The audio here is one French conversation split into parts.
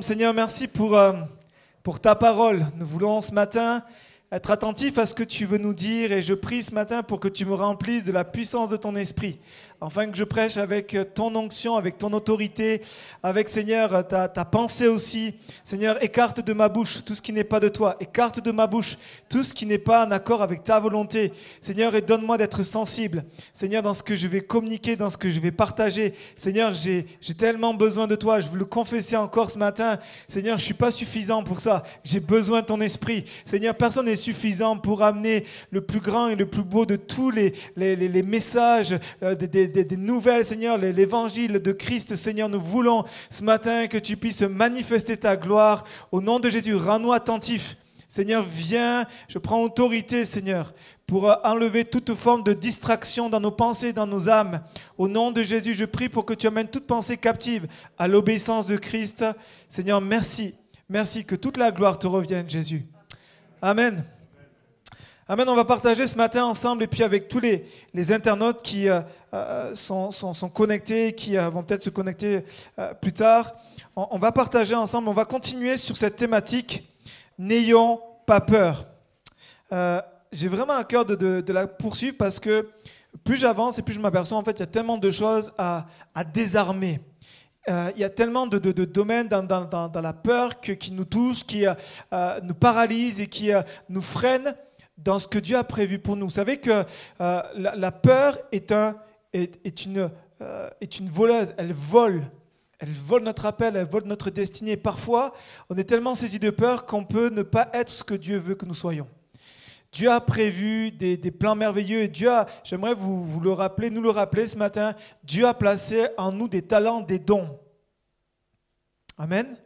Seigneur, merci pour, euh, pour ta parole. Nous voulons ce matin être attentifs à ce que tu veux nous dire et je prie ce matin pour que tu me remplisses de la puissance de ton esprit, afin que je prêche avec ton onction, avec ton autorité, avec Seigneur ta, ta pensée aussi. Seigneur, écarte de ma bouche tout ce qui n'est pas de toi, écarte de ma bouche tout ce qui n'est pas en accord avec ta volonté. Seigneur, et donne-moi d'être sensible. Seigneur, dans ce que je vais communiquer, dans ce que je vais partager. Seigneur, j'ai tellement besoin de toi, je veux le confesser encore ce matin. Seigneur, je ne suis pas suffisant pour ça, j'ai besoin de ton esprit. Seigneur, personne n'est suffisant pour amener le plus grand et le plus beau de tous les, messages, euh, des, nouvelles, Seigneur, l'évangile de Christ. Seigneur, nous voulons ce matin que tu puisses manifester ta gloire. Au nom de Jésus, rends-nous attentifs. Seigneur, viens, je prends autorité, Seigneur, pour enlever toute forme de distraction dans nos pensées, dans nos âmes. Au nom de Jésus, je prie pour que tu amènes toute pensée captive à l'obéissance de Christ. Seigneur, merci. Merci que toute la gloire te revienne, Jésus. Amen. Amen. On va partager ce matin ensemble et puis avec tous les, les internautes qui euh, euh, sont, connectés, qui euh, vont peut-être se connecter plus tard. On, va partager ensemble, on va continuer sur cette thématique. N'ayons pas peur. J'ai vraiment à cœur de, la poursuivre parce que plus j'avance et plus je m'aperçois, en fait, il y a tellement de choses à, désarmer. Il y a tellement de, domaines dans, la peur qui nous touchent, qui nous paralysent et qui nous freinent dans ce que Dieu a prévu pour nous. Vous savez que euh, la, peur est, est, une, euh, est une voleuse, elle vole. Elle vole notre appel, elle vole notre destinée. Parfois, on est tellement saisi de peur qu'on peut ne pas être ce que Dieu veut que nous soyons. Dieu a prévu des, des plans merveilleux et Dieu a, j'aimerais vous, vous le rappeler, nous le rappeler ce matin, Dieu a placé en nous des talents, des dons. Amen.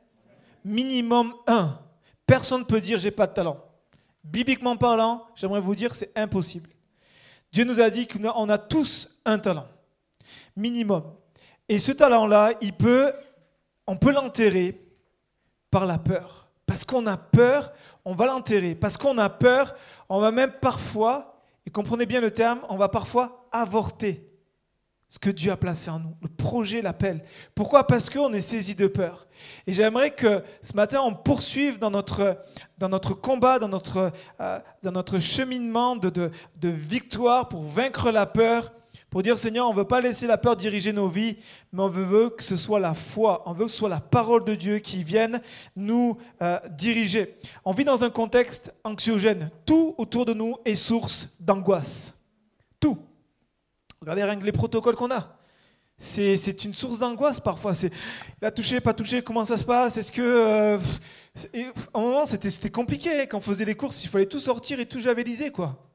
Minimum un. Personne ne peut dire j'ai pas de talent. Bibliquement parlant, j'aimerais vous dire c'est impossible. Dieu nous a dit qu'on a tous un talent, minimum. Et ce talent-là, on peut l'enterrer par la peur. Parce qu'on a peur, on va l'enterrer. Parce qu'on a peur, on va même parfois, et comprenez bien le terme, on va parfois avorter ce que Dieu a placé en nous. Le projet l'appelle. Pourquoi? Parce qu'on est saisi de peur. Et j'aimerais que ce matin, on poursuive dans notre, dans notre combat, dans notre, euh, dans notre cheminement de, de, de victoire pour vaincre la peur pour dire Seigneur, on ne veut pas laisser la peur diriger nos vies, mais on veut que ce soit la foi, on veut que ce soit la parole de Dieu qui vienne nous euh, diriger. On vit dans un contexte anxiogène. Tout autour de nous est source d'angoisse. Tout. Regardez rien que les protocoles qu'on a. C'est une source d'angoisse parfois. C'est la toucher, pas toucher, comment ça se passe? Est-ce que. Euh, à un moment, c'était compliqué. Quand on faisait les courses, il fallait tout sortir et tout javeliser, quoi.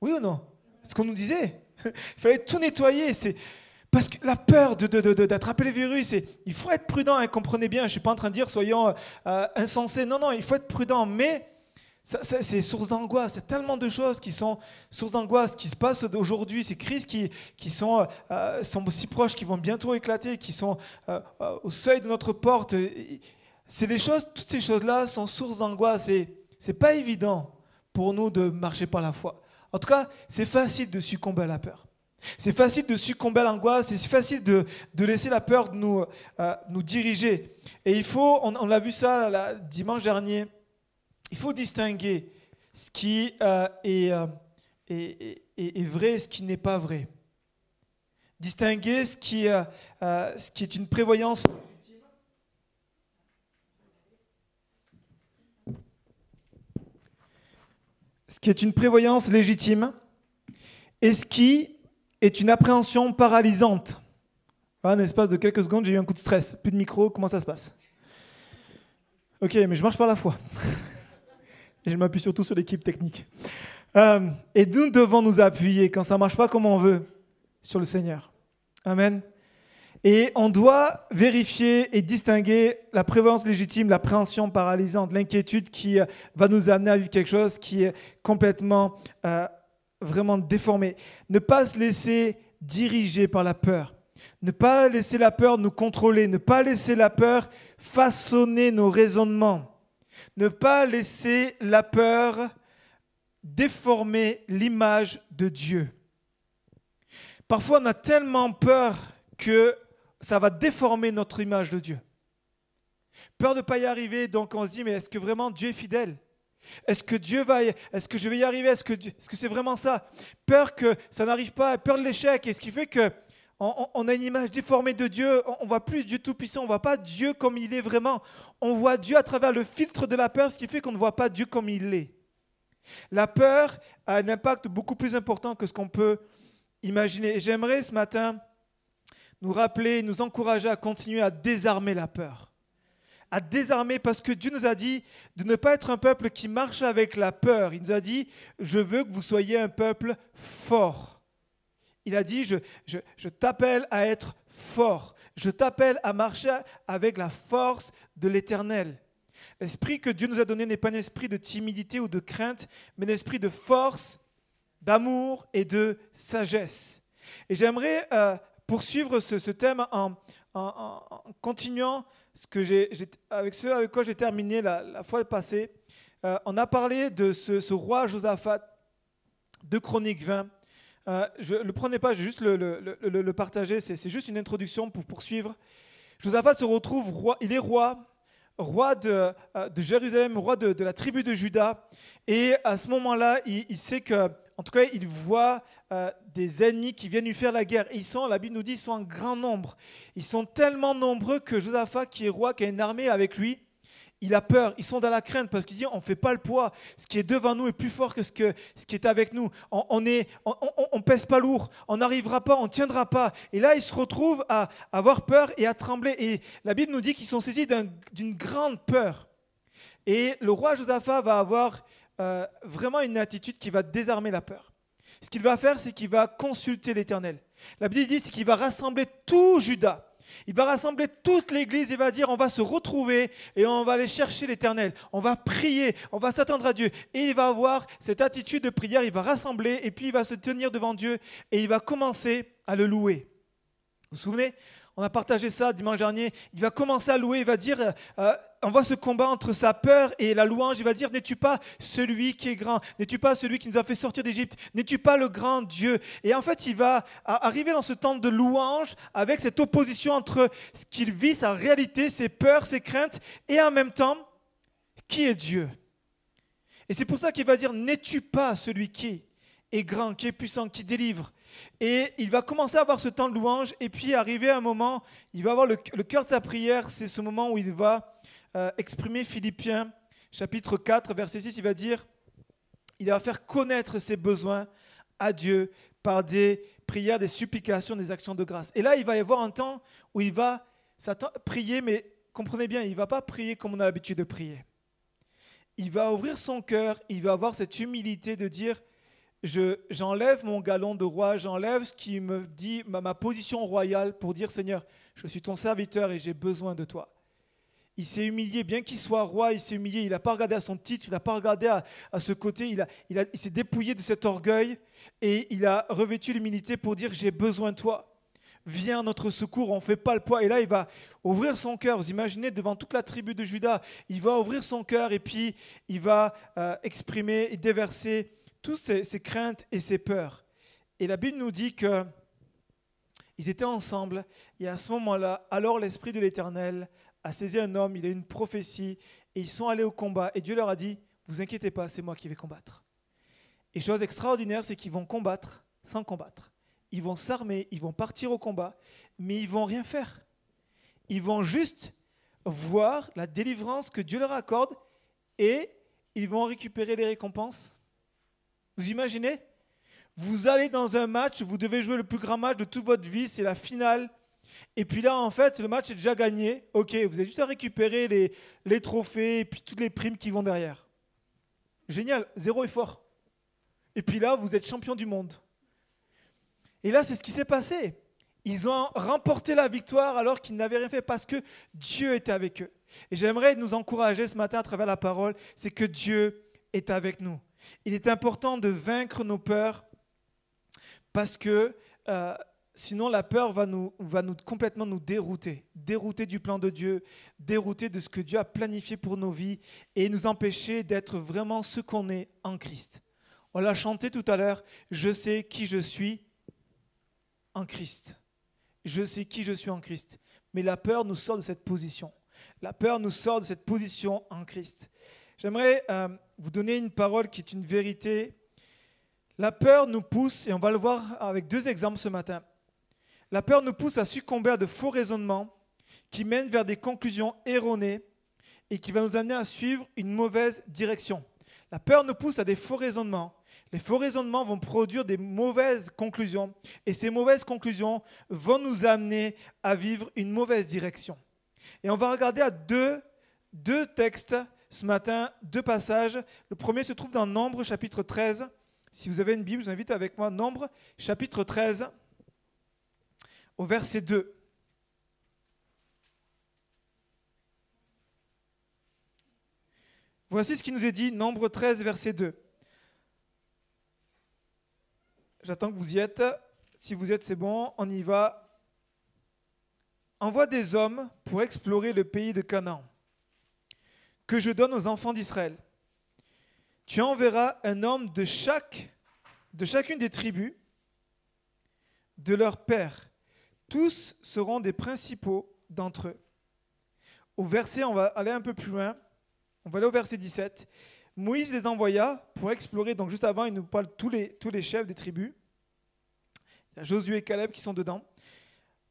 Oui ou non? Ce qu'on nous disait. Il fallait tout nettoyer. C'est parce que la peur d'attraper de, de, les virus, c'est, il faut être prudent. Hein, comprenez bien, je ne suis pas en train de dire soyons euh, insensés. Non, non, il faut être prudent. Mais c'est source d'angoisse. A tellement de choses qui sont source d'angoisse, qui se passent aujourd'hui. Ces crises qui, sont, euh, sont si proches, qui vont bientôt éclater, qui sont euh, au seuil de notre porte. C'est des choses, toutes ces choses-là sont source d'angoisse. Et c'est pas évident pour nous de marcher par la foi. En tout cas, c'est facile de succomber à la peur. C'est facile de succomber à l'angoisse, c'est facile de, de, laisser la peur nous, euh, nous diriger. Et il faut, on, on a vu ça dimanche dernier, il faut distinguer ce qui euh, est, euh, est, vrai et ce qui n'est pas vrai. Distinguer ce qui, euh, est une prévoyance ce qui est une prévoyance légitime et ce qui est une appréhension paralysante. En espace de quelques secondes, j'ai eu un coup de stress. Plus de micro, comment ça se passe? Ok, mais je marche par la foi. je m'appuie surtout sur l'équipe technique. Euh, et nous devons nous appuyer, quand ça ne marche pas comme on veut, sur le Seigneur. Amen. Et on doit vérifier et distinguer la prévoyance légitime, l'appréhension paralysante, l'inquiétude qui euh, va nous amener à vivre quelque chose qui est complètement, euh, vraiment déformé. Ne pas se laisser diriger par la peur. Ne pas laisser la peur nous contrôler. Ne pas laisser la peur façonner nos raisonnements. Ne pas laisser la peur déformer l'image de Dieu. Parfois, on a tellement peur que ça va déformer notre image de Dieu. Peur de ne pas y arriver, donc on se dit, mais est-ce que vraiment Dieu est fidèle? Est-ce que Dieu va, est-ce que je vais y arriver? Est-ce que, est-ce que c'est vraiment ça? Peur que ça n'arrive pas, peur de l'échec, et ce qui fait que on, a une image déformée de Dieu, on ne voit plus Dieu Tout-Puissant, on voit pas Dieu comme il est vraiment. On voit Dieu à travers le filtre de la peur, ce qui fait qu'on ne voit pas Dieu comme il est. La peur a un impact beaucoup plus important que ce qu'on peut imaginer. J'aimerais ce matin nous rappeler, nous encourager à continuer à désarmer la peur. À désarmer parce que Dieu nous a dit de ne pas être un peuple qui marche avec la peur. Il nous a dit, je veux que vous soyez un peuple fort. Il a dit, je, t'appelle à être fort. Je t'appelle à marcher avec la force de l'Éternel. L'esprit que Dieu nous a donné n'est pas un esprit de timidité ou de crainte, mais un esprit de force, d'amour et de sagesse. Et j'aimerais euh, poursuivre ce, thème en, continuant ce que j'ai, avec ce avec quoi j'ai terminé la, fois passée. Euh, on a parlé de ce, ce roi Josaphat de Chronique 20 euh, je ne le prenez pas, je vais juste le, partager, c'est juste une introduction pour poursuivre. Josaphat se retrouve roi, il est roi, roi de, euh, Jérusalem, roi de, la tribu de Juda, et à ce moment-là, il, sait que, en tout cas, il voit euh, des ennemis qui viennent lui faire la guerre. ils sont, la Bible nous dit, ils sont en grand nombre. Ils sont tellement nombreux que Josaphat, qui est roi, qui a une armée avec lui, il a peur, ils sont dans la crainte parce qu'il dit on ne fait pas le poids. Ce qui est devant nous est plus fort que ce, que, ce qui est avec nous. On ne on, pèse pas lourd, on n'arrivera pas, on tiendra pas. Et là, ils se retrouvent à avoir peur et à trembler. Et la Bible nous dit qu'ils sont saisis d'une grande peur. Et le roi Josaphat va avoir euh, vraiment une attitude qui va désarmer la peur. Ce qu'il va faire, c'est qu'il va consulter l'Éternel. La Bible dit qu'il va rassembler tout Judas il va rassembler toute l'Église et va dire on va se retrouver et on va aller chercher l'Éternel. On va prier, on va s'attendre à Dieu. Et il va avoir cette attitude de prière, il va rassembler et puis il va se tenir devant Dieu et il va commencer à le louer. Vous vous souvenez? On a partagé ça dimanche dernier. Il va commencer à louer, il va dire, euh, on voit ce combat entre sa peur et la louange. Il va dire, n'es-tu pas celui qui est grand? N'es-tu pas celui qui nous a fait sortir d'Égypte? N'es-tu pas le grand Dieu? Et en fait, il va arriver dans ce temps de louange avec cette opposition entre ce qu'il vit, sa réalité, ses peurs, ses craintes, et en même temps, qui est Dieu? Et c'est pour ça qu'il va dire, n'es-tu pas celui qui est? Grand, qui est puissant, qui délivre et il va commencer à avoir ce temps de louange, et puis arriver à un moment, il va avoir le, cœur de sa prière, c'est ce moment où il va euh, exprimer Philippiens chapitre 4, verset 6, il va dire, il va faire connaître ses besoins à Dieu par des prières, des supplications, des actions de grâce. Et là, il va y avoir un temps où il va prier, mais comprenez bien, il ne va pas prier comme on a l'habitude de prier. Il va ouvrir son cœur, il va avoir cette humilité de dire, j'enlève mon galon de roi, j'enlève ce qui me dit ma, position royale pour dire Seigneur, je suis ton serviteur et j'ai besoin de toi. Il s'est humilié, bien qu'il soit roi, il s'est humilié, il n'a pas regardé à son titre, il n'a pas regardé à, ce côté, il, a, il, il s'est dépouillé de cet orgueil et il a revêtu l'humilité pour dire j'ai besoin de toi. Viens à notre secours, on ne fait pas le poids. Et là, il va ouvrir son cœur. Vous imaginez, devant toute la tribu de Judas, il va ouvrir son cœur et puis il va euh, exprimer et déverser toutes ces, craintes et ces peurs. Et la Bible nous dit que ils étaient ensemble, et à ce moment-là, alors l'Esprit de l'Éternel a saisi un homme, il a une prophétie, et ils sont allés au combat, et Dieu leur a dit, vous inquiétez pas, c'est moi qui vais combattre. Et chose extraordinaire, c'est qu'ils vont combattre sans combattre. Ils vont s'armer, ils vont partir au combat, mais ils vont rien faire. Ils vont juste voir la délivrance que Dieu leur accorde, et ils vont récupérer les récompenses vous imaginez? Vous allez dans un match, vous devez jouer le plus grand match de toute votre vie, c'est la finale. Et puis là, en fait, le match est déjà gagné. Ok, vous avez juste à récupérer les, les trophées et puis toutes les primes qui vont derrière. Génial, zéro effort. Et puis là, vous êtes champion du monde. Et là, c'est ce qui s'est passé. Ils ont remporté la victoire alors qu'ils n'avaient rien fait parce que Dieu était avec eux. Et j'aimerais nous encourager ce matin à travers la parole, c'est que Dieu est avec nous. Il est important de vaincre nos peurs parce que euh, sinon la peur va, nous, complètement nous dérouter, dérouter du plan de Dieu, dérouter de ce que Dieu a planifié pour nos vies et nous empêcher d'être vraiment ce qu'on est en Christ. On l'a chanté tout à l'heure, je sais qui je suis en Christ. Je sais qui je suis en Christ. Mais la peur nous sort de cette position. La peur nous sort de cette position en Christ. J'aimerais euh, vous donner une parole qui est une vérité. La peur nous pousse, et on va le voir avec deux exemples ce matin. La peur nous pousse à succomber à de faux raisonnements qui mènent vers des conclusions erronées et qui va nous amener à suivre une mauvaise direction. La peur nous pousse à des faux raisonnements. Les faux raisonnements vont produire des mauvaises conclusions et ces mauvaises conclusions vont nous amener à vivre une mauvaise direction. Et on va regarder à deux, deux textes ce matin, deux passages. Le premier se trouve dans Nombre chapitre 13. Si vous avez une Bible, je vous invite avec moi Nombre chapitre 13 au verset 2. Voici ce qui nous est dit, Nombre 13, verset 2. J'attends que vous y êtes. Si vous êtes, c'est bon, on y va. Envoie des hommes pour explorer le pays de Canaan, que je donne aux enfants d'Israël. Tu enverras un homme de chaque, de chacune des tribus de leur père tous seront des principaux d'entre eux. Au verset, on va aller un peu plus loin. On va aller au verset 17. Moïse les envoya pour explorer. Donc juste avant, il nous parle tous les, tous les chefs des tribus. Il y a Josué et Caleb qui sont dedans.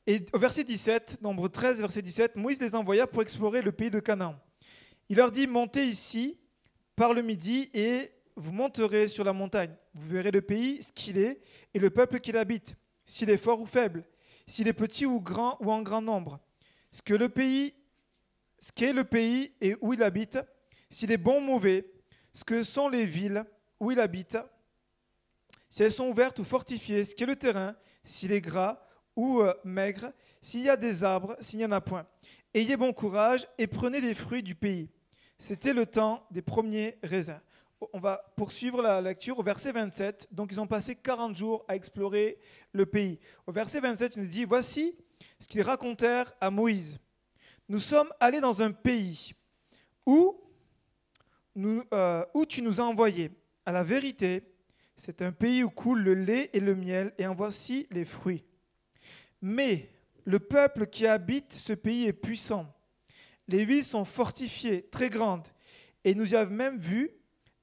Et au verset 17, nombre 13, verset 17, Moïse les envoya pour explorer le pays de Canaan. Il leur dit, montez ici par le midi et vous monterez sur la montagne. Vous verrez le pays, ce qu'il est, et le peuple qu'il habite, s'il est fort ou faible, s'il est petit ou grand ou en grand nombre, ce que le pays, ce qu'est le pays et où il habite, s'il est bon ou mauvais, ce que sont les villes où il habite, si elles sont ouvertes ou fortifiées, ce qu'est le terrain, s'il est gras ou euh, maigre, s'il y a des arbres, s'il n'y en a point. Ayez bon courage et prenez les fruits du pays. C'était le temps des premiers raisins on va poursuivre la lecture au verset 27. Donc ils ont passé 40 jours à explorer le pays. Au verset 27, il nous dit, voici ce qu'ils racontèrent à Moïse. Nous sommes allés dans un pays où, euh, où tu nous as envoyés. À la vérité, c'est un pays où coule le lait et le miel, et en voici les fruits. Mais le peuple qui habite ce pays est puissant. Les villes sont fortifiées, très grandes, et nous y avons même vu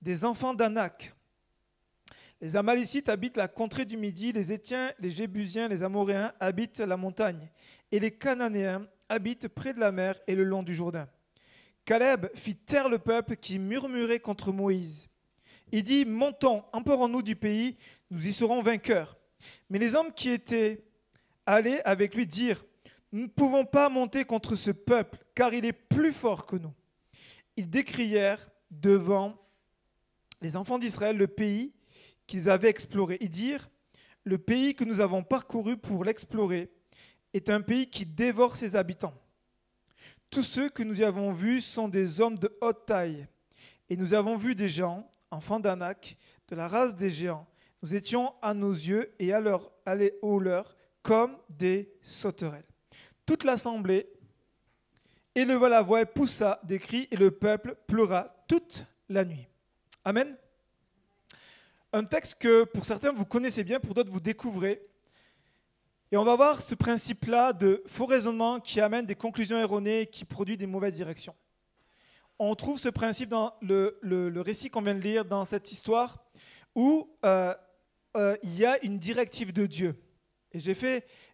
des enfants d'Anak. Les Amalécites habitent la contrée du Midi, les Étiens, les Jébusiens, les Amoréens habitent la montagne, et les Cananéens habitent près de la mer et le long du Jourdain. Caleb fit taire le peuple qui murmurait contre Moïse. Il dit, Montons, emporons-nous du pays, nous y serons vainqueurs. Mais les hommes qui étaient allés avec lui dirent, Nous ne pouvons pas monter contre ce peuple, car il est plus fort que nous. Ils décrièrent devant les enfants d'Israël le pays qu'ils avaient exploré et dire, le pays que nous avons parcouru pour l'explorer est un pays qui dévore ses habitants. Tous ceux que nous y avons vus sont des hommes de haute taille, et nous avons vu des gens, enfants d'Anak, de la race des géants. Nous étions à nos yeux et à leur comme des sauterelles. Toute l'assemblée éleva la voix et poussa des cris, et le peuple pleura toute la nuit. Amen. Un texte que pour certains vous connaissez bien, pour d'autres vous découvrez. Et on va voir ce principe-là de faux raisonnement qui amène des conclusions erronées, qui produit des mauvaises directions. On trouve ce principe dans le, récit qu'on vient de lire, dans cette histoire, où euh, euh, il y a une directive de Dieu. Et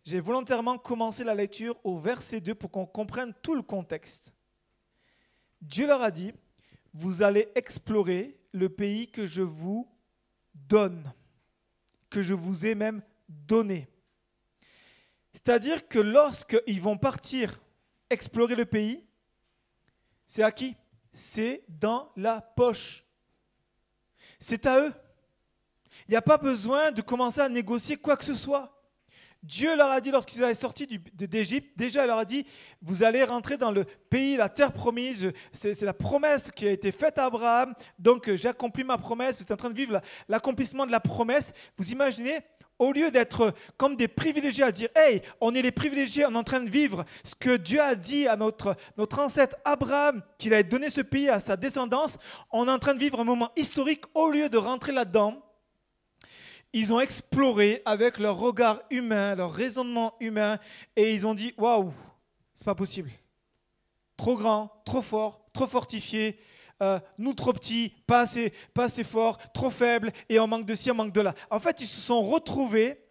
j'ai volontairement commencé la lecture au verset 2 pour qu'on comprenne tout le contexte. Dieu leur a dit, vous allez explorer le pays que je vous donne, que je vous ai même donné. C'est-à-dire que lorsqu'ils vont partir explorer le pays, c'est à qui? C'est dans la poche. C'est à eux. Il n'y a pas besoin de commencer à négocier quoi que ce soit. Dieu leur a dit lorsqu'ils avaient sorti d'Égypte, déjà il leur a dit, vous allez rentrer dans le pays, la terre promise, c'est la promesse qui a été faite à Abraham, donc euh, j'ai accompli ma promesse, vous êtes en train de vivre l'accomplissement de la promesse. Vous imaginez, au lieu d'être comme des privilégiés à dire, hey, on est les privilégiés, on est en train de vivre ce que Dieu a dit à notre, notre ancêtre Abraham, qu'il allait donné ce pays à sa descendance, on est en train de vivre un moment historique, au lieu de rentrer là-dedans, ils ont exploré avec leur regard humain, leur raisonnement humain, et ils ont dit Waouh, c'est pas possible. trop grands, trop forts, trop fortifiés, euh, nous trop petits, pas assez, pas assez forts, trop faibles, et on manque de ci, on manque de là. En fait, ils se sont retrouvés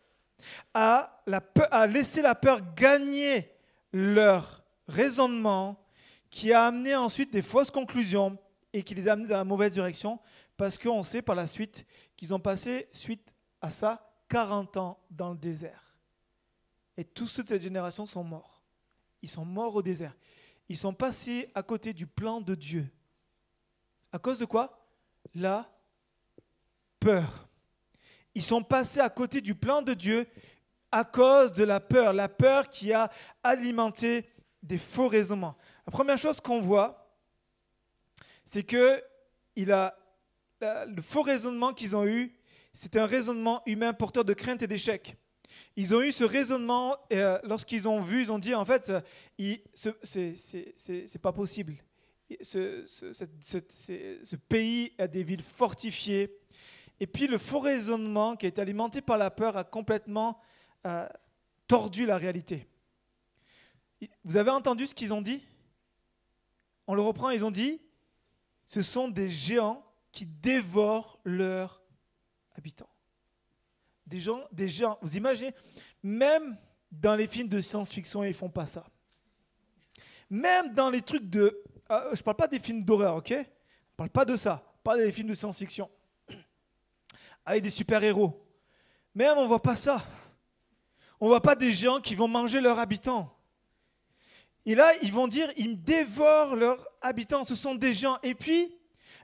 à, à laisser la peur gagner leur raisonnement, qui a amené ensuite des fausses conclusions et qui les a amenés dans la mauvaise direction, parce qu'on sait par la suite qu'ils ont passé, suite à ça, 40 ans dans le désert. Et tous ceux de cette génération sont morts. Ils sont morts au désert. Ils sont passés à côté du plan de Dieu. À cause de quoi? La peur. Ils sont passés à côté du plan de Dieu à cause de la peur. La peur qui a alimenté des faux raisonnements. La première chose qu'on voit, c'est que il a, le faux raisonnement qu'ils ont eu, c'est un raisonnement humain porteur de crainte et d'échec. Ils ont eu ce raisonnement euh, lorsqu'ils ont vu, ils ont dit en fait, c'est pas possible. Ce, pays a des villes fortifiées. Et puis le faux raisonnement qui est alimenté par la peur a complètement euh, tordu la réalité. Vous avez entendu ce qu'ils ont dit? On le reprend, ils ont dit, ce sont des géants qui dévorent leurs habitants. Des gens, des géants, vous imaginez, même dans les films de science-fiction, ils font pas ça. Même dans les trucs de... Ah, je ne parle pas des films d'horreur, ok? Ne parle pas de ça. Pas des films de science-fiction. Avec des super-héros. Même on ne voit pas ça. On ne voit pas des gens qui vont manger leurs habitants. Et là, ils vont dire, ils dévorent leurs habitants. Ce sont des gens. Et puis,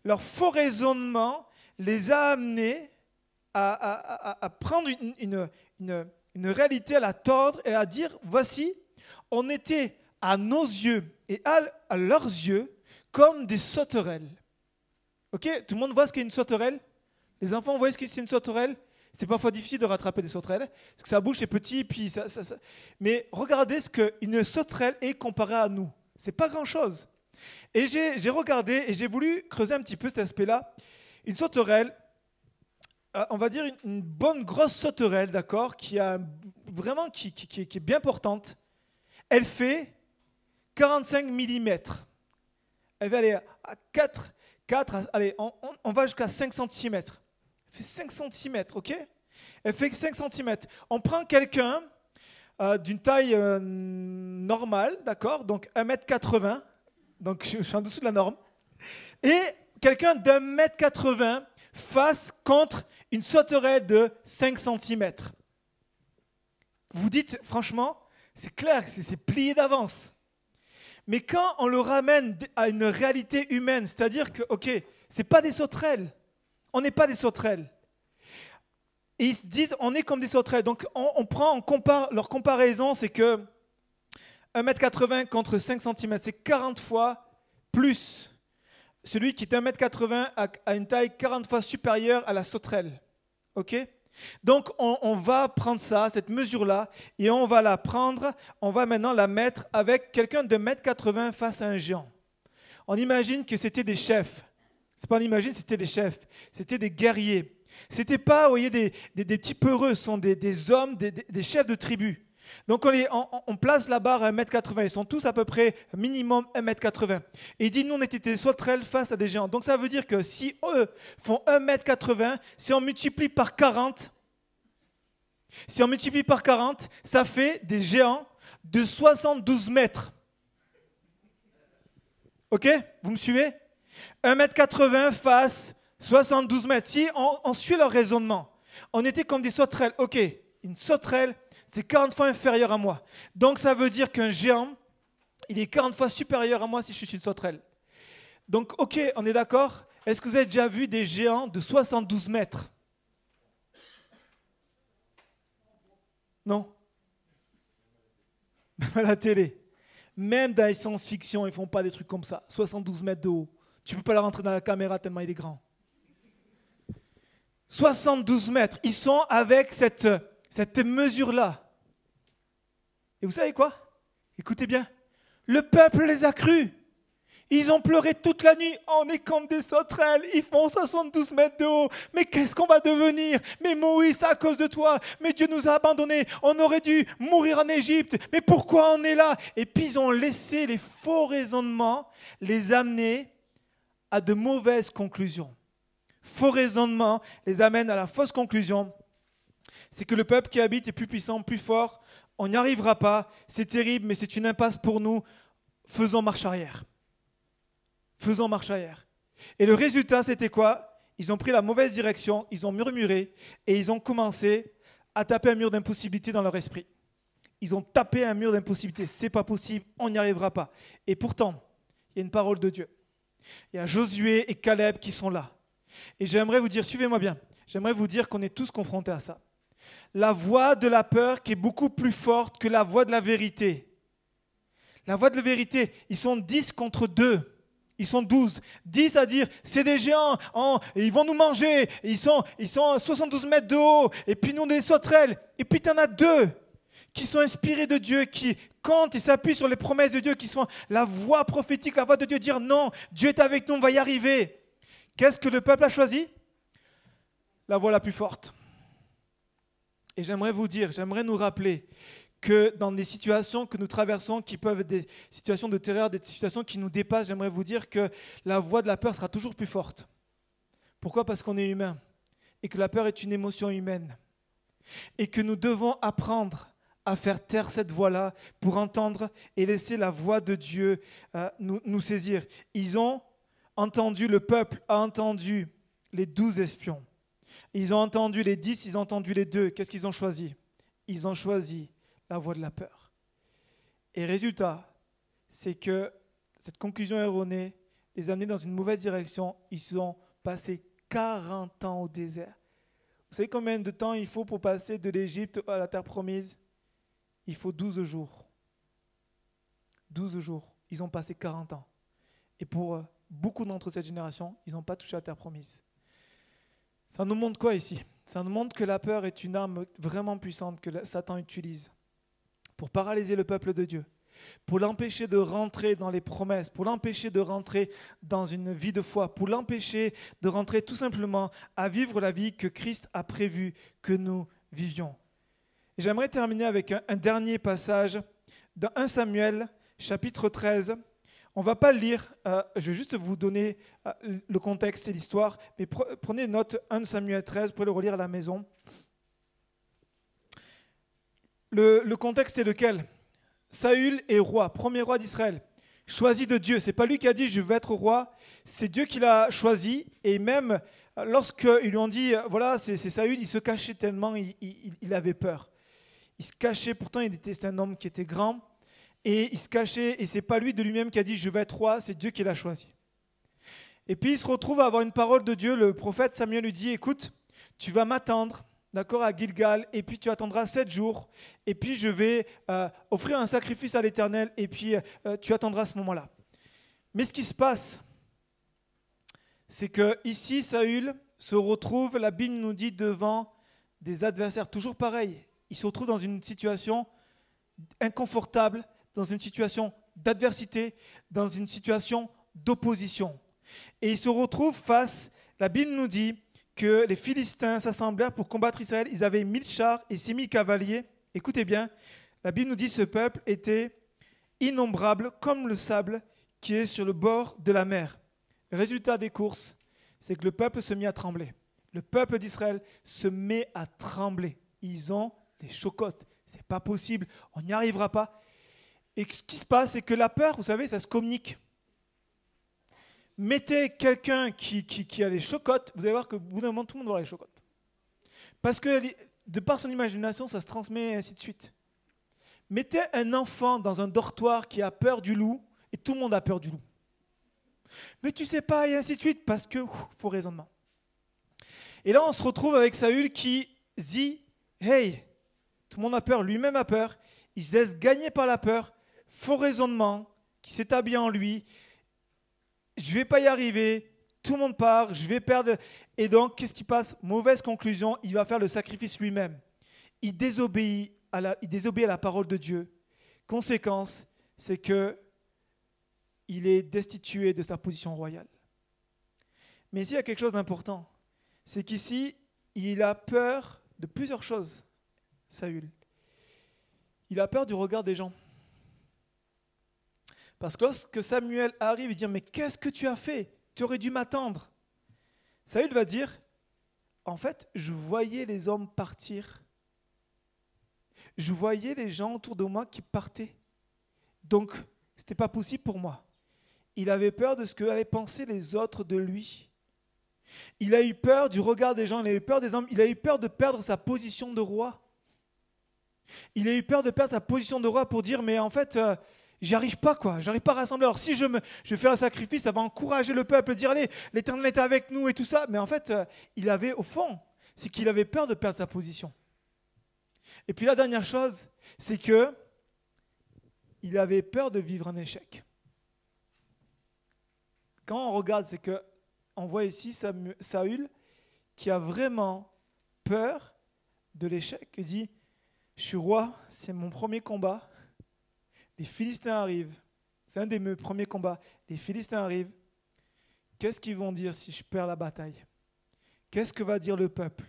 leur faux raisonnement les a amenés à, prendre une, une, réalité, à la tordre et à dire, voici, on était à nos yeux et à, leurs yeux comme des sauterelles. Ok Tout le monde voit ce qu'est une sauterelle? Les enfants, vous voyez ce qu'est une sauterelle? C'est parfois difficile de rattraper des sauterelles, parce que sa bouche est petite, puis ça, Mais regardez ce qu'une sauterelle est comparée à nous. C'est pas grand-chose. Et j'ai regardé et j'ai voulu creuser un petit peu cet aspect-là. Une sauterelle, euh, on va dire une, bonne grosse sauterelle, d'accord, qui a vraiment qui, est bien portante. Elle fait 45 mm. Elle va aller à 4, 4 allez, on, va jusqu'à 5 cm fait 5 cm, ok? Elle fait 5 cm. On prend quelqu'un euh, d'une taille euh, normale, d'accord Donc 1m80, donc je, suis en dessous de la norme. Et quelqu'un d'un mètre 80 face contre une sauterelle de 5 cm. Vous dites, franchement, c'est clair, c'est plié d'avance. Mais quand on le ramène à une réalité humaine, c'est-à-dire que, ok, c'est pas des sauterelles, on n'est pas des sauterelles. Ils se disent, on est comme des sauterelles. Donc on, prend, on compare, leur comparaison, c'est que 1m80 contre 5 cm, c'est 40 fois plus. Celui qui est 1m80 a, une taille 40 fois supérieure à la sauterelle. OK? Donc on, va prendre ça, cette mesure-là, et on va la prendre, on va maintenant la mettre avec quelqu'un de 1m80 face à un géant. On imagine que c'était des chefs. C'est pas on imagine, c'était des chefs. C'était des guerriers. C'était pas, vous voyez, des, des, petits peureux, ce sont des, des hommes, des, chefs de tribu. Donc on, place la barre à 1m80. Ils sont tous à peu près minimum 1m80. Et il dit, nous on était des sauterelles face à des géants. Donc ça veut dire que si eux font 1m80, si on multiplie par 40, si on multiplie par 40, ça fait des géants de 72 mètres. Ok? Vous me suivez? 1m80 face 72 mètres. Si on, suit leur raisonnement, on était comme des sauterelles. Ok, une sauterelle, c'est 40 fois inférieur à moi. Donc ça veut dire qu'un géant, il est 40 fois supérieur à moi si je suis une sauterelle. Donc ok, on est d'accord Est-ce que vous avez déjà vu des géants de 72 mètres? Non Même à la télé. Même dans les science-fiction, ils font pas des trucs comme ça. 72 mètres de haut. Tu peux pas la rentrer dans la caméra tellement il est grand. 72 mètres. Ils sont avec cette, cette mesure-là. Et vous savez quoi? Écoutez bien. Le peuple les a crus. Ils ont pleuré toute la nuit. On est comme des sauterelles. Ils font 72 mètres de haut. Mais qu'est-ce qu'on va devenir? Mais Moïse, à cause de toi. Mais Dieu nous a abandonnés. On aurait dû mourir en Égypte. Mais pourquoi on est là? Et puis ils ont laissé les faux raisonnements les amener à de mauvaises conclusions. Faux raisonnements les amènent à la fausse conclusion. C'est que le peuple qui habite est plus puissant, plus fort. On n'y arrivera pas. C'est terrible, mais c'est une impasse pour nous. Faisons marche arrière. Faisons marche arrière. Et le résultat, c'était quoi? Ils ont pris la mauvaise direction, ils ont murmuré et ils ont commencé à taper un mur d'impossibilité dans leur esprit. Ils ont tapé un mur d'impossibilité. C'est pas possible, on n'y arrivera pas. Et pourtant, il y a une parole de Dieu. Il y a Josué et Caleb qui sont là. Et j'aimerais vous dire, suivez-moi bien, j'aimerais vous dire qu'on est tous confrontés à ça. La voix de la peur qui est beaucoup plus forte que la voix de la vérité. La voix de la vérité, ils sont 10 contre 2. Ils sont 12. 10 à dire, c'est des géants, ils vont nous manger. Ils sont, ils sont 72 mètres de haut. Et puis nous, des sauterelles. Et puis tu en as deux qui sont inspirés de Dieu, qui comptent et s'appuient sur les promesses de Dieu, qui sont la voix prophétique, la voix de Dieu, dire non, Dieu est avec nous, on va y arriver. Qu'est-ce que le peuple a choisi? La voix la plus forte. Et j'aimerais vous dire, j'aimerais nous rappeler que dans des situations que nous traversons, qui peuvent être des situations de terreur, des situations qui nous dépassent, j'aimerais vous dire que la voix de la peur sera toujours plus forte. Pourquoi? Parce qu'on est humain et que la peur est une émotion humaine. Et que nous devons apprendre à faire taire cette voix-là pour entendre et laisser la voix de Dieu euh, nous, saisir. Ils ont entendu, le peuple a entendu les douze espions. Ils ont entendu les dix, ils ont entendu les deux. Qu'est-ce qu'ils ont choisi? Ils ont choisi la voix de la peur. Et résultat, c'est que cette conclusion erronée les a amenés dans une mauvaise direction. Ils ont passé 40 ans au désert. Vous savez combien de temps il faut pour passer de l'Égypte à la terre promise? Il faut 12 jours. 12 jours. Ils ont passé 40 ans. Et pour beaucoup d'entre cette génération, ils n'ont pas touché la terre promise. Ça nous montre quoi ici? Ça nous montre que la peur est une arme vraiment puissante que Satan utilise pour paralyser le peuple de Dieu, pour l'empêcher de rentrer dans les promesses, pour l'empêcher de rentrer dans une vie de foi, pour l'empêcher de rentrer tout simplement à vivre la vie que Christ a prévu que nous vivions. J'aimerais terminer avec un, dernier passage dans 1 Samuel, chapitre 13. On va pas le lire, euh, je vais juste vous donner euh, le contexte et l'histoire, mais prenez note 1 Samuel 13, vous pouvez le relire à la maison. Le, contexte est lequel? Saül est roi, premier roi d'Israël, choisi de Dieu. C'est pas lui qui a dit je veux être roi, c'est Dieu qui l'a choisi. Et même euh, lorsqu'ils lui ont dit voilà c'est Saül, il se cachait tellement, il avait peur il se cachait, pourtant il était un homme qui était grand, et il se cachait, et c'est pas lui de lui-même qui a dit je vais être roi, c'est Dieu qui l'a choisi. Et puis il se retrouve à avoir une parole de Dieu, le prophète Samuel lui dit écoute, tu vas m'attendre, d'accord, à Gilgal, et puis tu attendras sept jours, et puis je vais euh, offrir un sacrifice à l'Éternel, et puis euh, tu attendras ce moment-là. Mais ce qui se passe, c'est que ici Saül se retrouve, la Bible nous dit, devant des adversaires, toujours pareil, il se retrouve dans une situation inconfortable, dans une situation d'adversité, dans une situation d'opposition. Et il se retrouve face, la Bible nous dit que les Philistins s'assemblèrent pour combattre Israël. Ils avaient mille chars et six mille cavaliers. Écoutez bien, la Bible nous dit que ce peuple était innombrable comme le sable qui est sur le bord de la mer. Résultat des courses, c'est que le peuple se mit à trembler. Le peuple d'Israël se met à trembler. Ils ont des chocottes. C'est pas possible, on n'y arrivera pas. Et ce qui se passe, c'est que la peur, vous savez, ça se communique. Mettez quelqu'un qui, a les chocottes, vous allez voir que bout d'un moment, tout le monde aura les chocottes. Parce que de par son imagination, ça se transmet et ainsi de suite. Mettez un enfant dans un dortoir qui a peur du loup, et tout le monde a peur du loup. Mais tu sais pas, et ainsi de suite, parce que faux raisonnement. Et là, on se retrouve avec Saül qui dit Hey, tout le monde a peur, lui-même a peur. Il se laisse gagner par la peur. Faux raisonnement qui s'établit en lui. Je vais pas y arriver. Tout le monde part. Je vais perdre. Et donc, qu'est-ce qui passe? Mauvaise conclusion. Il va faire le sacrifice lui-même. Il désobéit à la, il désobéit à la parole de Dieu. Conséquence, c'est que il est destitué de sa position royale. Mais ici, il y a quelque chose d'important. C'est qu'ici, il a peur de plusieurs choses, Saül. Il a peur du regard des gens. Parce que lorsque Samuel arrive, il dit Mais qu'est-ce que tu as fait? Tu aurais dû m'attendre. Saül va dire En fait, je voyais les hommes partir. Je voyais les gens autour de moi qui partaient. Donc, ce n'était pas possible pour moi. Il avait peur de ce que allaient penser les autres de lui. Il a eu peur du regard des gens, il a eu peur des hommes, il a eu peur de perdre sa position de roi. Il a eu peur de perdre sa position de roi pour dire, mais en fait, euh, j'y arrive pas, quoi. J'arrive pas à rassembler. Alors si je, me, je fais un sacrifice, ça va encourager le peuple, dire, allez, l'éternel est avec nous et tout ça. Mais en fait, euh, il avait, au fond, c'est qu'il avait peur de perdre sa position. Et puis la dernière chose, c'est que il avait peur de vivre un échec. Quand on regarde, c'est que on voit ici Saül qui a vraiment peur de l'échec. Il dit Je suis roi, c'est mon premier combat. Les Philistins arrivent. C'est un des mes premiers combats. Les Philistins arrivent. Qu'est-ce qu'ils vont dire si je perds la bataille? Qu'est-ce que va dire le peuple?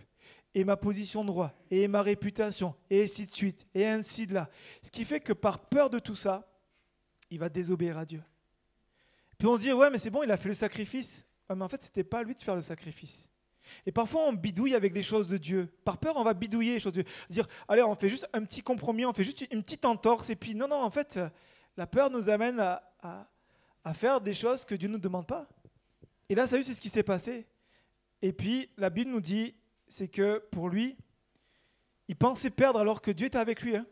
Et ma position de roi, et ma réputation, et ainsi de suite, et ainsi de là. Ce qui fait que par peur de tout ça, il va désobéir à Dieu. Puis on se dit, ouais, mais c'est bon, il a fait le sacrifice. mais en fait, ce n'était pas à lui de faire le sacrifice. Et parfois, on bidouille avec les choses de Dieu. Par peur, on va bidouiller les choses de Dieu. Dire, allez, on fait juste un petit compromis, on fait juste une petite entorse. Et puis, non, non, en fait, la peur nous amène à, faire des choses que Dieu ne nous demande pas. Et là, ça c'est ce qui s'est passé. Et puis, la Bible nous dit, c'est que pour lui, il pensait perdre alors que Dieu était avec lui. Hein.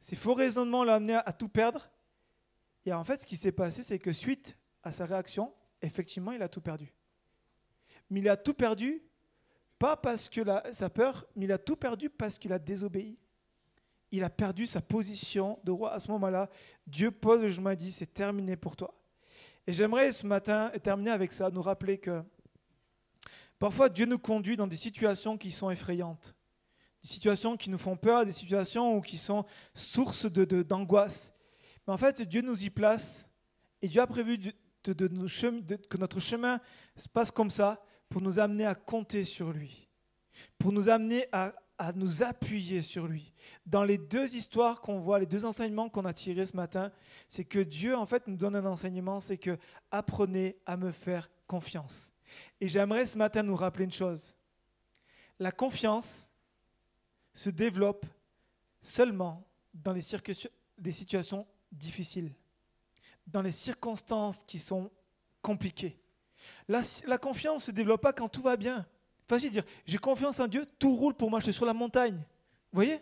Ses faux raisonnements l'ont amené à tout perdre. Et en fait, ce qui s'est passé, c'est que suite à sa réaction, effectivement, il a tout perdu. Mais il a tout perdu, pas parce que la, sa peur, mais il a tout perdu parce qu'il a désobéi. Il a perdu sa position de roi. À ce moment-là, Dieu pose le jugement et dit, c'est terminé pour toi. Et j'aimerais ce matin terminer avec ça, nous rappeler que Parfois, Dieu nous conduit dans des situations qui sont effrayantes, des situations qui nous font peur, des situations qui sont source de, d'angoisse. Mais en fait, Dieu nous y place et Dieu a prévu de, que notre chemin se passe comme ça pour nous amener à compter sur lui, pour nous amener à, nous appuyer sur lui. Dans les deux histoires qu'on voit, les deux enseignements qu'on a tirés ce matin, c'est que Dieu en fait nous donne un enseignement, c'est que apprenez à me faire confiance. Et j'aimerais ce matin nous rappeler une chose. La confiance se développe seulement dans les, situations difficiles, dans les circonstances qui sont compliquées. La, confiance ne se développe pas quand tout va bien. Facile de dire, j'ai confiance en Dieu, tout roule pour moi, je suis sur la montagne. Vous voyez?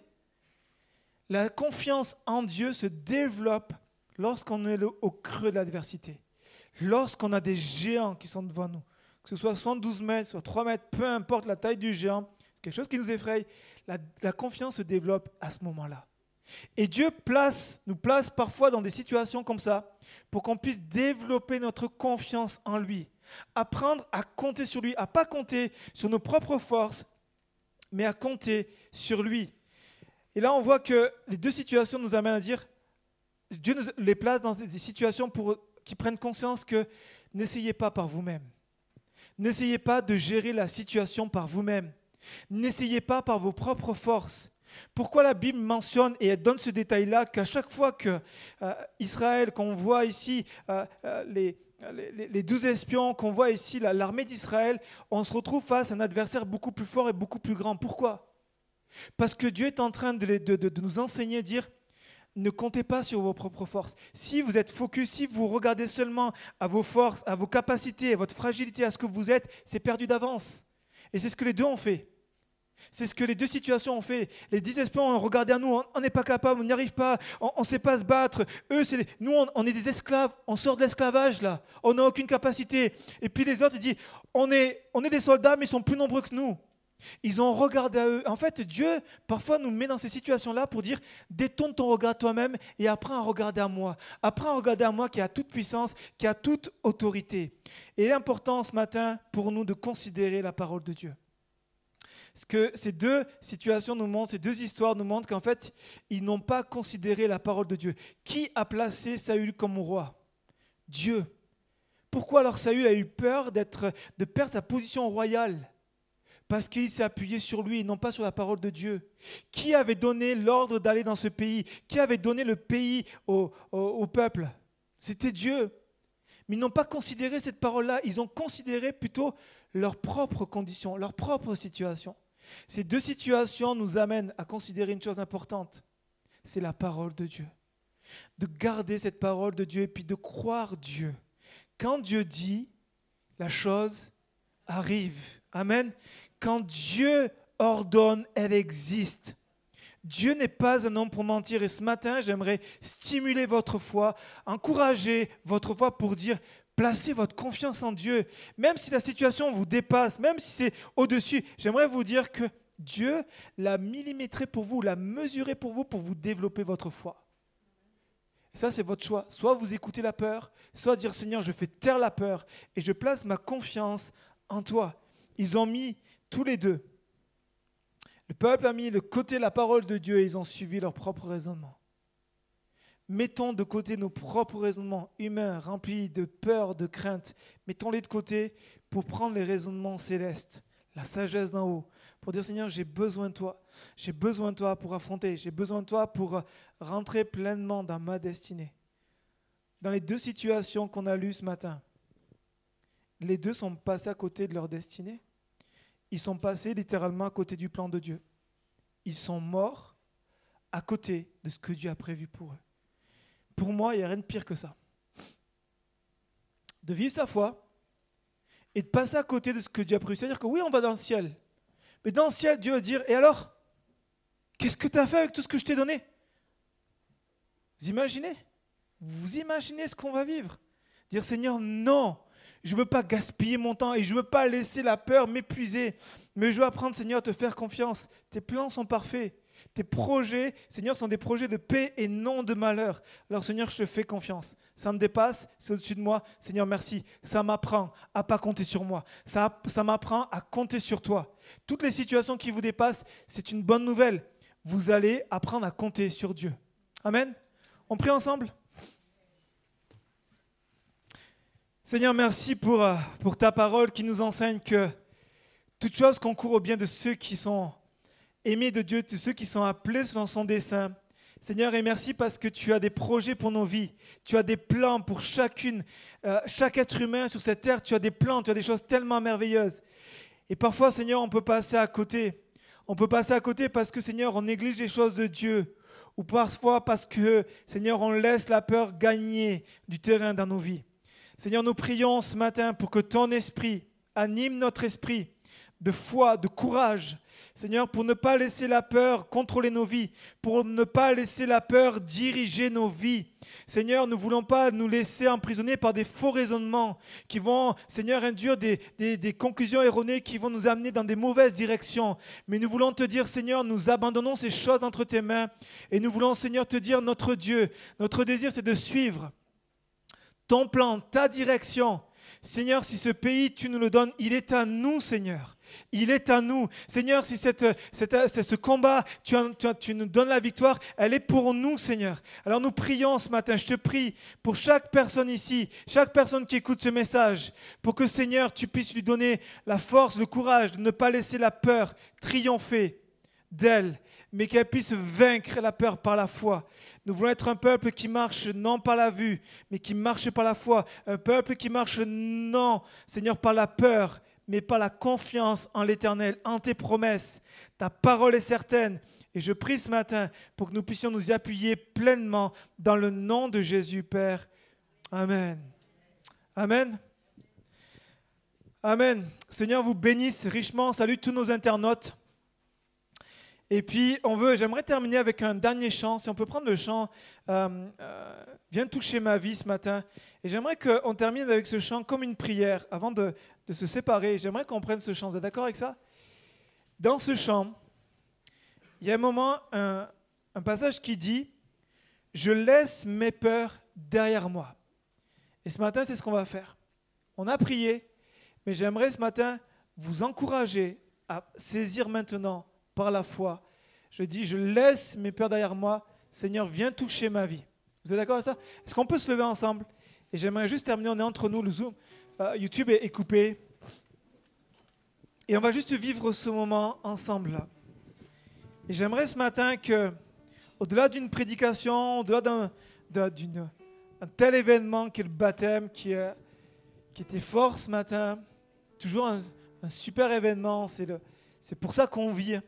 La confiance en Dieu se développe lorsqu'on est au creux de l'adversité, lorsqu'on a des géants qui sont devant nous, que ce soit 72 mètres, soit 3 mètres, peu importe la taille du géant, c'est quelque chose qui nous effraie, la, confiance se développe à ce moment-là. Et Dieu nous place parfois dans des situations comme ça pour qu'on puisse développer notre confiance en lui, apprendre à compter sur lui, à pas compter sur nos propres forces, mais à compter sur lui. Et là, on voit que les deux situations nous amènent à dire, Dieu nous les place dans des situations pour qui prennent conscience que n'essayez pas par vous-même. N'essayez pas de gérer la situation par vous-même. N'essayez pas par vos propres forces. Pourquoi la Bible mentionne et elle donne ce détail-là qu'à chaque fois que euh, Israël, qu'on voit ici euh, euh, les, les, douze espions, qu'on voit ici l'armée d'Israël, on se retrouve face à un adversaire beaucoup plus fort et beaucoup plus grand. Pourquoi? Parce que Dieu est en train de, de, nous enseigner, dire, ne comptez pas sur vos propres forces. Si vous êtes focus, si vous regardez seulement à vos forces, à vos capacités, à votre fragilité, à ce que vous êtes, c'est perdu d'avance. Et c'est ce que les deux ont fait. C'est ce que les deux situations ont fait. Les dix espions ont regardé à nous, on n'est pas capable, on n'y arrive pas, on ne sait pas se battre. Eux, c'est nous, on, est des esclaves, on sort de l'esclavage là, on n'a aucune capacité. Et puis les autres, ils disent, on est, on est des soldats, mais ils sont plus nombreux que nous. Ils ont regardé à eux. En fait, Dieu, parfois, nous met dans ces situations-là pour dire détourne ton regard toi-même et apprends à regarder à moi. Apprends à regarder à moi qui a toute puissance, qui a toute autorité. Et il est important ce matin pour nous de considérer la parole de Dieu. Ce que ces deux situations nous montrent, ces deux histoires nous montrent qu'en fait, ils n'ont pas considéré la parole de Dieu. Qui a placé Saül comme roi? Dieu. Pourquoi alors Saül a eu peur de perdre sa position royale? Parce qu'il s'est appuyé sur lui et non pas sur la parole de Dieu. Qui avait donné l'ordre d'aller dans ce pays? Qui avait donné le pays au, au peuple? C'était Dieu. Mais ils n'ont pas considéré cette parole-là, ils ont considéré plutôt leurs propres conditions, leur propre situation. Ces deux situations nous amènent à considérer une chose importante, c'est la parole de Dieu. De garder cette parole de Dieu et puis de croire Dieu. Quand Dieu dit, la chose arrive. Amen. Quand Dieu ordonne, elle existe. Dieu n'est pas un homme pour mentir. Et ce matin, j'aimerais stimuler votre foi, encourager votre foi pour dire, placez votre confiance en Dieu. Même si la situation vous dépasse, même si c'est au-dessus, j'aimerais vous dire que Dieu l'a millimétré pour vous, l'a mesuré pour vous, pour vous développer votre foi. Et ça, c'est votre choix. Soit vous écoutez la peur, soit dire Seigneur, je fais taire la peur et je place ma confiance en toi. Ils ont mis tous les deux. Le peuple a mis de côté la parole de Dieu et ils ont suivi leur propre raisonnement. Mettons de côté nos propres raisonnements humains remplis de peur, de crainte. Mettons-les de côté pour prendre les raisonnements célestes, la sagesse d'en haut, pour dire Seigneur, j'ai besoin de toi. J'ai besoin de toi pour affronter. J'ai besoin de toi pour rentrer pleinement dans ma destinée. Dans les deux situations qu'on a lues ce matin, les deux sont passés à côté de leur destinée. Ils sont passés littéralement à côté du plan de Dieu. Ils sont morts à côté de ce que Dieu a prévu pour eux. Pour moi, il n'y a rien de pire que ça. De vivre sa foi et de passer à côté de ce que Dieu a prévu. C'est-à-dire que oui, on va dans le ciel. Mais dans le ciel, Dieu va dire, et alors Qu'est-ce que tu as fait avec tout ce que je t'ai donné? Vous imaginez? Vous imaginez ce qu'on va vivre? Dire Seigneur, non, je ne veux pas gaspiller mon temps et je ne veux pas laisser la peur m'épuiser. Mais je veux apprendre, Seigneur, à te faire confiance. Tes plans sont parfaits. Tes projets, Seigneur, sont des projets de paix et non de malheur. Alors, Seigneur, je te fais confiance. Ça me dépasse, c'est au-dessus de moi. Seigneur, merci. Ça m'apprend à pas compter sur moi. Ça, ça m'apprend à compter sur toi. Toutes les situations qui vous dépassent, c'est une bonne nouvelle. Vous allez apprendre à compter sur Dieu. Amen. On prie ensemble Seigneur, merci pour, euh, pour ta parole qui nous enseigne que toute chose concourt au bien de ceux qui sont aimés de Dieu, de ceux qui sont appelés selon son dessein. Seigneur, et merci parce que tu as des projets pour nos vies. Tu as des plans pour chacune, euh, chaque être humain sur cette terre. Tu as des plans, tu as des choses tellement merveilleuses. Et parfois, Seigneur, on peut passer à côté. On peut passer à côté parce que, Seigneur, on néglige les choses de Dieu. Ou parfois parce que, Seigneur, on laisse la peur gagner du terrain dans nos vies. Seigneur, nous prions ce matin pour que ton esprit anime notre esprit de foi, de courage. Seigneur, pour ne pas laisser la peur contrôler nos vies, pour ne pas laisser la peur diriger nos vies. Seigneur, nous ne voulons pas nous laisser emprisonner par des faux raisonnements qui vont, Seigneur, induire des, des, conclusions erronées qui vont nous amener dans des mauvaises directions. Mais nous voulons te dire, Seigneur, nous abandonnons ces choses entre tes mains et nous voulons, Seigneur, te dire, notre Dieu, notre désir, c'est de suivre ton plan, ta direction. Seigneur, si ce pays, tu nous le donnes, il est à nous, Seigneur. Il est à nous. Seigneur, si cette, ce combat, tu, tu, nous donnes la victoire, elle est pour nous, Seigneur. Alors nous prions ce matin, je te prie pour chaque personne ici, chaque personne qui écoute ce message, pour que, Seigneur, tu puisses lui donner la force, le courage de ne pas laisser la peur triompher d'elle, mais qu'elle puisse vaincre la peur par la foi. Nous voulons être un peuple qui marche non par la vue, mais qui marche par la foi. Un peuple qui marche non, Seigneur, par la peur, mais par la confiance en l'Éternel, en tes promesses. Ta parole est certaine. Et je prie ce matin pour que nous puissions nous y appuyer pleinement dans le nom de Jésus, Père. Amen. Amen. Amen. Seigneur vous bénisse richement. Salut tous nos internautes. Et puis, on veut, j'aimerais terminer avec un dernier chant. Si on peut prendre le chant euh, euh, Viens toucher ma vie ce matin. Et j'aimerais qu'on termine avec ce chant comme une prière avant de, se séparer. J'aimerais qu'on prenne ce chant. Vous êtes d'accord avec ça? Dans ce chant, il y a un moment, un, un passage qui dit Je laisse mes peurs derrière moi. Et ce matin, c'est ce qu'on va faire. On a prié, mais j'aimerais ce matin vous encourager à saisir maintenant par la foi. Je dis, je laisse mes peurs derrière moi. Seigneur, viens toucher ma vie. Vous êtes d'accord avec ça? Est-ce qu'on peut se lever ensemble? Et j'aimerais juste terminer, on est entre nous, le Zoom, euh, YouTube est, coupé. Et on va juste vivre ce moment ensemble. Et j'aimerais ce matin que, au-delà d'une prédication, au-delà d'un d'un- tel événement qui est le baptême, qui, qui était fort ce matin, toujours un, super événement, c'est c'est pour ça qu'on vit.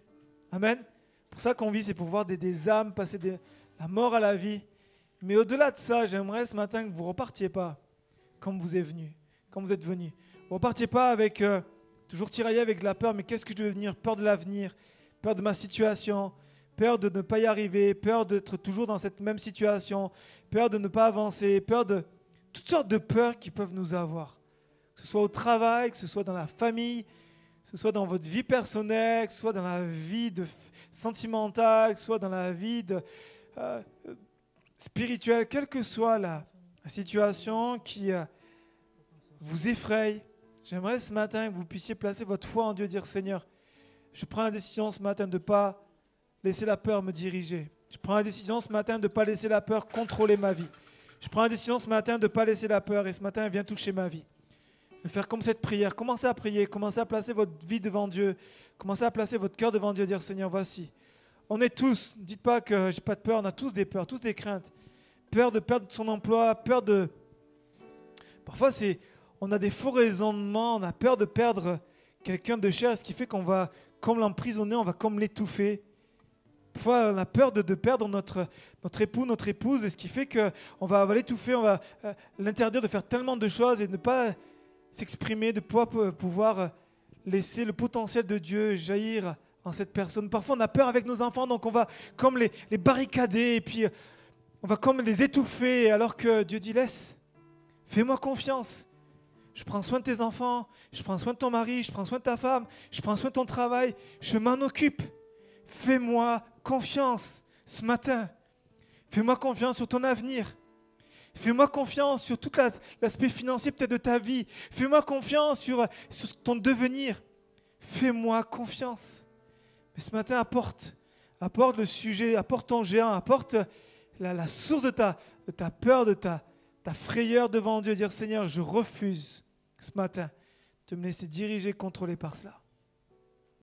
Amen. Pour ça qu'on vit, c'est pour voir des, âmes passer de la mort à la vie. Mais au-delà de ça, j'aimerais ce matin que vous repartiez pas comme vous êtes venu, comme vous êtes venu. Vous repartiez pas avec euh, toujours tiraillé avec la peur, mais qu'est-ce que je vais devenir Peur de l'avenir, peur de ma situation, peur de ne pas y arriver, peur d'être toujours dans cette même situation, peur de ne pas avancer, peur de toutes sortes de peurs qui peuvent nous avoir. Que ce soit au travail, que ce soit dans la famille, ce soit dans votre vie personnelle, que ce soit dans la vie sentimentale, que ce soit dans la vie euh, spirituelle, quelle que soit la, la situation qui euh, vous effraie, j'aimerais ce matin que vous puissiez placer votre foi en Dieu et dire Seigneur, je prends la décision ce matin de ne pas laisser la peur me diriger. Je prends la décision ce matin de ne pas laisser la peur contrôler ma vie. Je prends la décision ce matin de ne pas laisser la peur et ce matin elle vient toucher ma vie. Faire comme cette prière. Commencez à prier, commencez à placer votre vie devant Dieu. Commencez à placer votre cœur devant Dieu dire Seigneur, voici. On est tous, dites pas que j'ai pas de peur, on a tous des peurs, tous des craintes. Peur de perdre son emploi, peur de. Parfois, c'est, on a des faux raisonnements, on a peur de perdre quelqu'un de cher, ce qui fait qu'on va comme l'emprisonner, on va comme l'étouffer. Parfois, on a peur de, de perdre notre, notre époux, notre épouse, et ce qui fait qu'on va, on va l'étouffer, on va euh, l'interdire de faire tellement de choses et de ne pas s'exprimer, de pouvoir, laisser le potentiel de Dieu jaillir en cette personne. Parfois, on a peur avec nos enfants, donc on va comme les, les barricader, et puis on va comme les étouffer, alors que Dieu dit laisse, fais-moi confiance. Je prends soin de tes enfants, je prends soin de ton mari, je prends soin de ta femme, je prends soin de ton travail, je m'en occupe. Fais-moi confiance ce matin. Fais-moi confiance sur ton avenir. Fais-moi confiance sur tout la- l'aspect financier peut-être de ta vie. Fais-moi confiance sur, ton devenir. Fais-moi confiance. Mais ce matin, apporte, apporte le sujet, apporte ton géant, apporte la, la source de ta, de ta peur, de ta, ta frayeur devant Dieu. Dire Seigneur, je refuse ce matin de me laisser diriger, contrôler par cela.